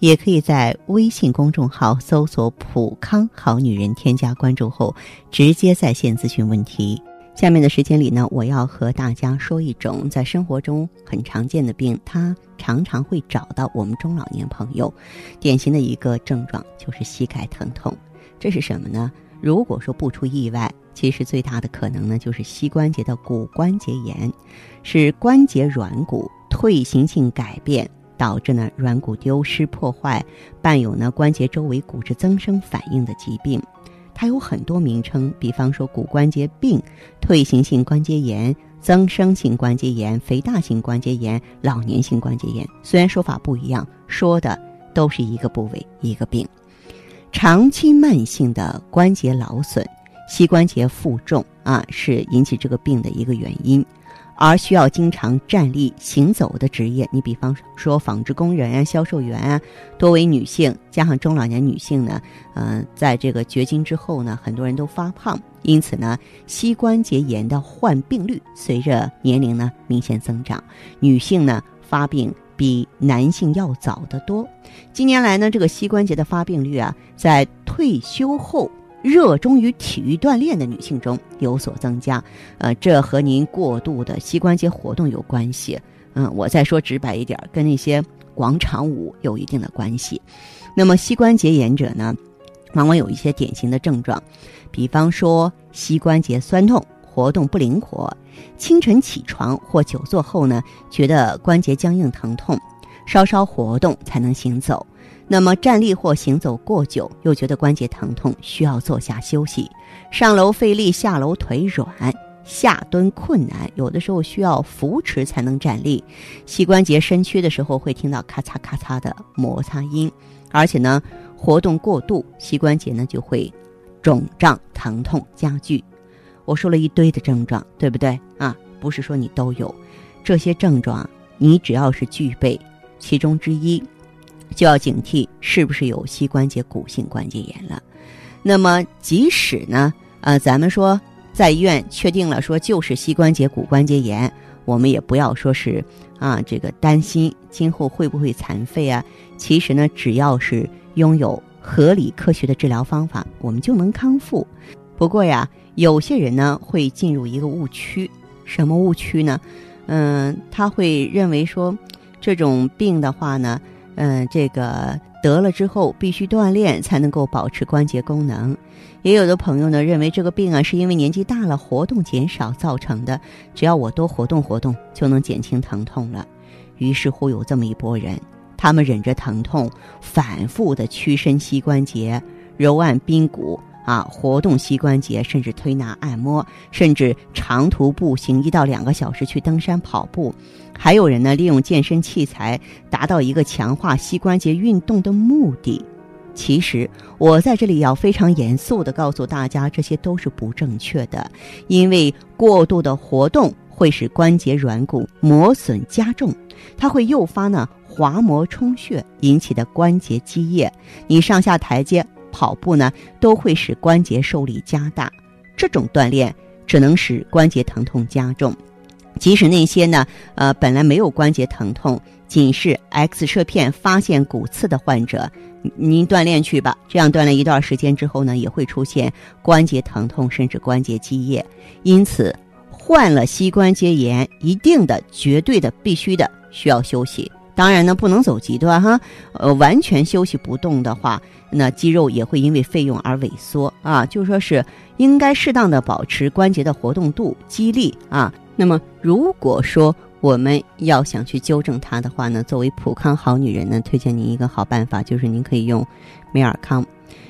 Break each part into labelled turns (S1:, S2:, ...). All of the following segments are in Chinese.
S1: 也可以在微信公众号搜索“普康好女人”，添加关注后直接在线咨询问题。下面的时间里呢，我要和大家说一种在生活中很常见的病，它常常会找到我们中老年朋友。典型的一个症状就是膝盖疼痛，这是什么呢？如果说不出意外，其实最大的可能呢就是膝关节的骨关节炎，是关节软骨退行性改变导致呢软骨丢失破坏，伴有呢关节周围骨质增生反应的疾病。它有很多名称，比方说骨关节病、退行性关节炎、增生性关节炎、肥大性关节炎、老年性关节炎。虽然说法不一样，说的都是一个部位一个病。长期慢性的关节劳损、膝关节负重啊，是引起这个病的一个原因。而需要经常站立行走的职业，你比方说纺织工人啊、销售员啊，多为女性，加上中老年女性呢，嗯，在这个绝经之后呢，很多人都发胖，因此呢，膝关节炎的患病率随着年龄呢明显增长，女性呢发病比男性要早得多。近年来呢，这个膝关节的发病率啊，在退休后。热衷于体育锻炼的女性中有所增加，呃，这和您过度的膝关节活动有关系。嗯，我再说直白一点，跟那些广场舞有一定的关系。那么，膝关节炎者呢，往往有一些典型的症状，比方说膝关节酸痛、活动不灵活，清晨起床或久坐后呢，觉得关节僵硬疼痛，稍稍活动才能行走。那么站立或行走过久，又觉得关节疼痛，需要坐下休息；上楼费力，下楼腿软，下蹲困难，有的时候需要扶持才能站立。膝关节伸屈的时候，会听到咔嚓咔嚓的摩擦音，而且呢，活动过度，膝关节呢就会肿胀、疼痛加剧。我说了一堆的症状，对不对啊？不是说你都有这些症状，你只要是具备其中之一。就要警惕是不是有膝关节骨性关节炎了。那么，即使呢，呃，咱们说在医院确定了说就是膝关节骨关节炎，我们也不要说是啊这个担心今后会不会残废啊。其实呢，只要是拥有合理科学的治疗方法，我们就能康复。不过呀，有些人呢会进入一个误区，什么误区呢？嗯，他会认为说这种病的话呢。嗯，这个得了之后必须锻炼才能够保持关节功能。也有的朋友呢认为这个病啊是因为年纪大了活动减少造成的，只要我多活动活动就能减轻疼痛了。于是乎有这么一波人，他们忍着疼痛，反复的屈伸膝关节，揉按髌骨。啊，活动膝关节，甚至推拿按摩，甚至长途步行一到两个小时去登山跑步，还有人呢利用健身器材达到一个强化膝关节运动的目的。其实我在这里要非常严肃的告诉大家，这些都是不正确的，因为过度的活动会使关节软骨磨损加重，它会诱发呢滑膜充血引起的关节积液，你上下台阶。跑步呢，都会使关节受力加大，这种锻炼只能使关节疼痛加重。即使那些呢，呃，本来没有关节疼痛，仅是 X 射片发现骨刺的患者，您锻炼去吧。这样锻炼一段时间之后呢，也会出现关节疼痛，甚至关节积液。因此，患了膝关节炎，一定的、绝对的、必须的，需要休息。当然呢，不能走极端哈，呃，完全休息不动的话，那肌肉也会因为费用而萎缩啊。就说是应该适当的保持关节的活动度、肌力啊。那么，如果说我们要想去纠正它的话呢，作为普康好女人呢，推荐您一个好办法，就是您可以用美尔康。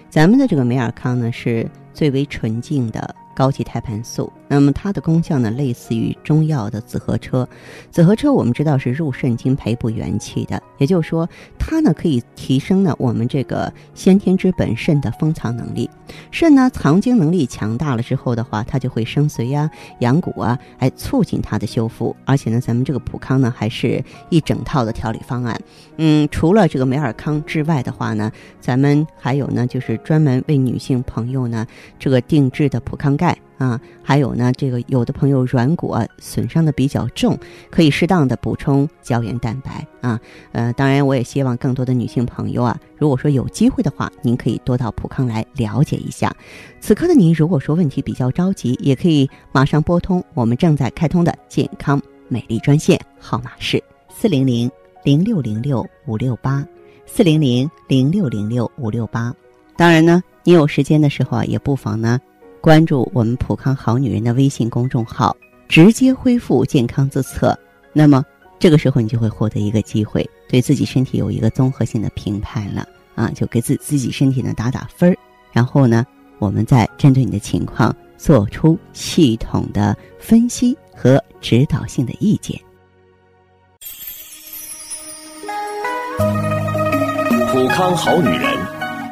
S1: 咱们的这个美尔康呢，是最为纯净的。高级胎盘素。那么它的功效呢，类似于中药的紫河车。紫河车我们知道是入肾经、培补元气的，也就是说，它呢可以提升呢我们这个先天之本肾的封藏能力。肾呢藏精能力强大了之后的话，它就会生髓呀、养骨啊，来，促进它的修复。而且呢，咱们这个普康呢还是一整套的调理方案。嗯，除了这个美尔康之外的话呢，咱们还有呢，就是专门为女性朋友呢这个定制的普康钙啊，还有呢，这个有的朋友软骨损伤的比较重，可以适当的补充胶原蛋白啊。呃，当然，我也希望更多的女性朋友啊，如果说有机会的话，您可以多到普康来了解一下。此刻的您，如果说问题比较着急，也可以马上拨通我们正在开通的健康美丽专线，号码是四零零零六零六五六八四零零零六零六五六八。当然呢，你有时间的时候啊，也不妨呢。关注我们普康好女人的微信公众号，直接恢复健康自测。那么这个时候你就会获得一个机会，对自己身体有一个综合性的评判了啊，就给自自己身体呢打打分儿，然后呢，我们再针对你的情况做出系统的分析和指导性的意见。
S2: 普康好女人。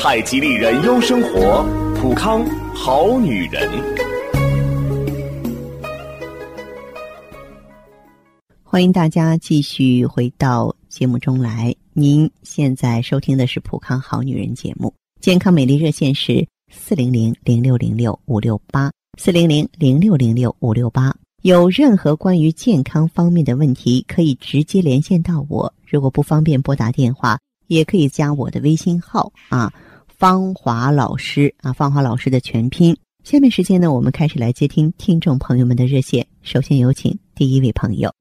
S2: 太极丽人优生活，普康好女人。
S1: 欢迎大家继续回到节目中来。您现在收听的是普康好女人节目，健康美丽热线是四零零零六零六五六八四零零零六零六五六八。有任何关于健康方面的问题，可以直接连线到我。如果不方便拨打电话，也可以加我的微信号啊。芳华老师啊，芳华老师的全拼。下面时间呢，我们开始来接听听众朋友们的热线。首先有请第一位朋友。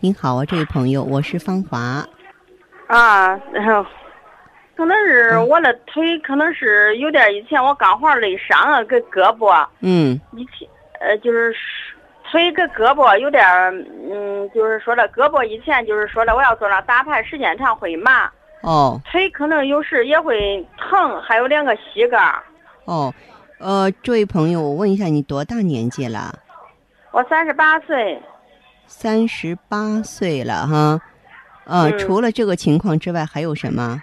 S1: 您好啊，这位朋友，我是芳华。
S3: 啊，然后可能是我的腿，可能是有点以前我钢化累伤了，跟胳膊。
S1: 嗯。
S3: 以前呃，就是腿跟胳膊有点嗯，就是说的胳膊以前就是说的，我要坐那打牌时间长会麻。
S1: 哦，
S3: 腿可能有时也会疼，还有两个膝盖。
S1: 哦，呃，这位朋友，我问一下，你多大年纪了？
S3: 我三十八岁。
S1: 三十八岁了哈，呃，除了这个情况之外，还有什么？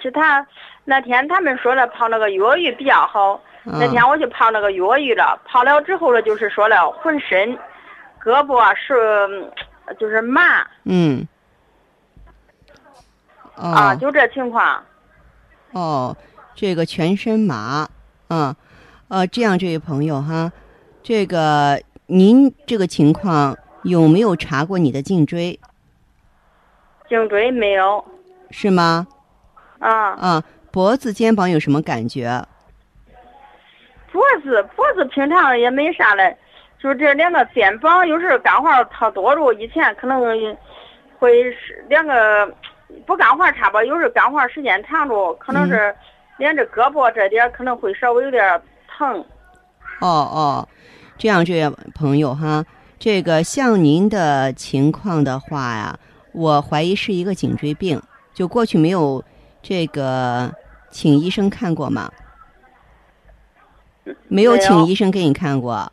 S3: 其他那天他们说了泡那个药浴比较好，那天我去泡那个药浴了，泡了之后呢，就是说了浑身、胳膊是就是麻。
S1: 嗯。
S3: 啊，就这情况。
S1: 哦，这个全身麻，嗯，呃，这样，这位朋友哈，这个您这个情况有没有查过你的颈椎？
S3: 颈椎没有。
S1: 是吗？
S3: 啊。
S1: 啊，脖子、肩膀有什么感觉？
S3: 脖子，脖子平常也没啥嘞，就这两个肩膀有时干活太多了，以前可能会是两个。不干活差不，有时干活时间长了，可能是连着胳膊这点可能会稍微有点疼。
S1: 哦哦，这样这位朋友哈，这个像您的情况的话呀，我怀疑是一个颈椎病。就过去没有这个请医生看过吗？没有请医生给你看过。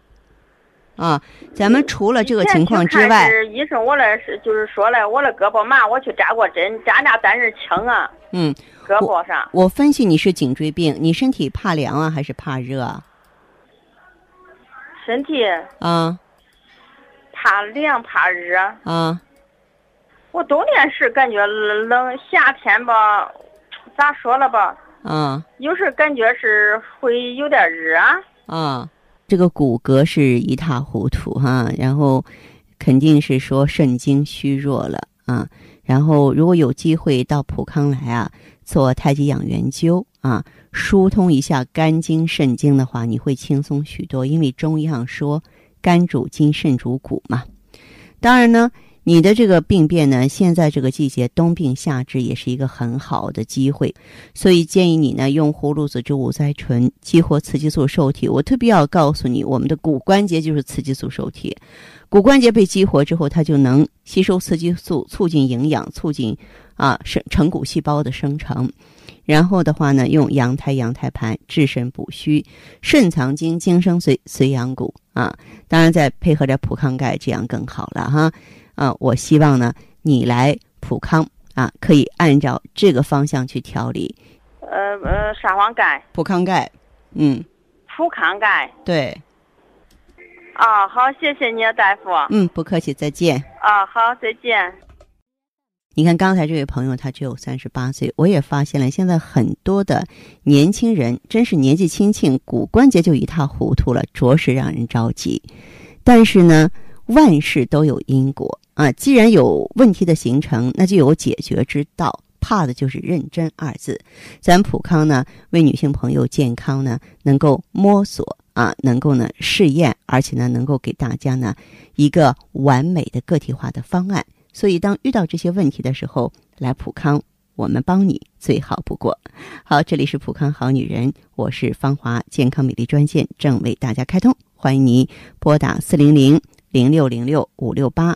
S1: 啊，咱们除了这个情况之外，
S3: 是医生我来是就是说了，我的胳膊麻，我去扎过针，扎扎但是轻啊。
S1: 嗯，
S3: 胳膊上。
S1: 我分析你是颈椎病，你身体怕凉啊还是怕热？
S3: 身体。
S1: 啊。
S3: 怕凉怕热。
S1: 啊。
S3: 我冬天是感觉冷，夏天吧，咋说了吧？
S1: 啊。
S3: 有时感觉是会有点热。
S1: 啊。这个骨骼是一塌糊涂哈，然后肯定是说肾精虚弱了啊。然后如果有机会到普康来啊，做太极养元灸啊，疏通一下肝经肾经的话，你会轻松许多。因为中医上说，肝主筋，肾主骨嘛。当然呢。你的这个病变呢，现在这个季节冬病夏治也是一个很好的机会，所以建议你呢用葫芦籽植物甾醇激活雌激素受体。我特别要告诉你，我们的骨关节就是雌激素受体，骨关节被激活之后，它就能吸收雌激素，促进营养，促进啊生成骨细胞的生成。然后的话呢，用羊胎羊胎盘治肾补虚，肾藏精，精生髓，髓养骨啊。当然再配合着普康钙，这样更好了哈。啊，我希望呢，你来普康啊，可以按照这个方向去调理。
S3: 呃呃，沙黄钙，
S1: 普康钙，嗯，
S3: 普康钙，
S1: 对。
S3: 啊，好，谢谢你，大夫。
S1: 嗯，不客气，再见。
S3: 啊，好，再见。
S1: 你看刚才这位朋友，他只有三十八岁，我也发现了，现在很多的年轻人，真是年纪轻轻，骨关节就一塌糊涂了，着实让人着急。但是呢，万事都有因果。啊，既然有问题的形成，那就有解决之道。怕的就是认真二字。咱普康呢，为女性朋友健康呢，能够摸索啊，能够呢试验，而且呢，能够给大家呢一个完美的个体化的方案。所以，当遇到这些问题的时候，来普康，我们帮你最好不过。好，这里是普康好女人，我是芳华健康美丽专线正为大家开通，欢迎您拨打四零零零六零六五六八。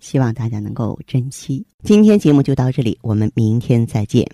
S1: 希望大家能够珍惜。今天节目就到这里，我们明天再见。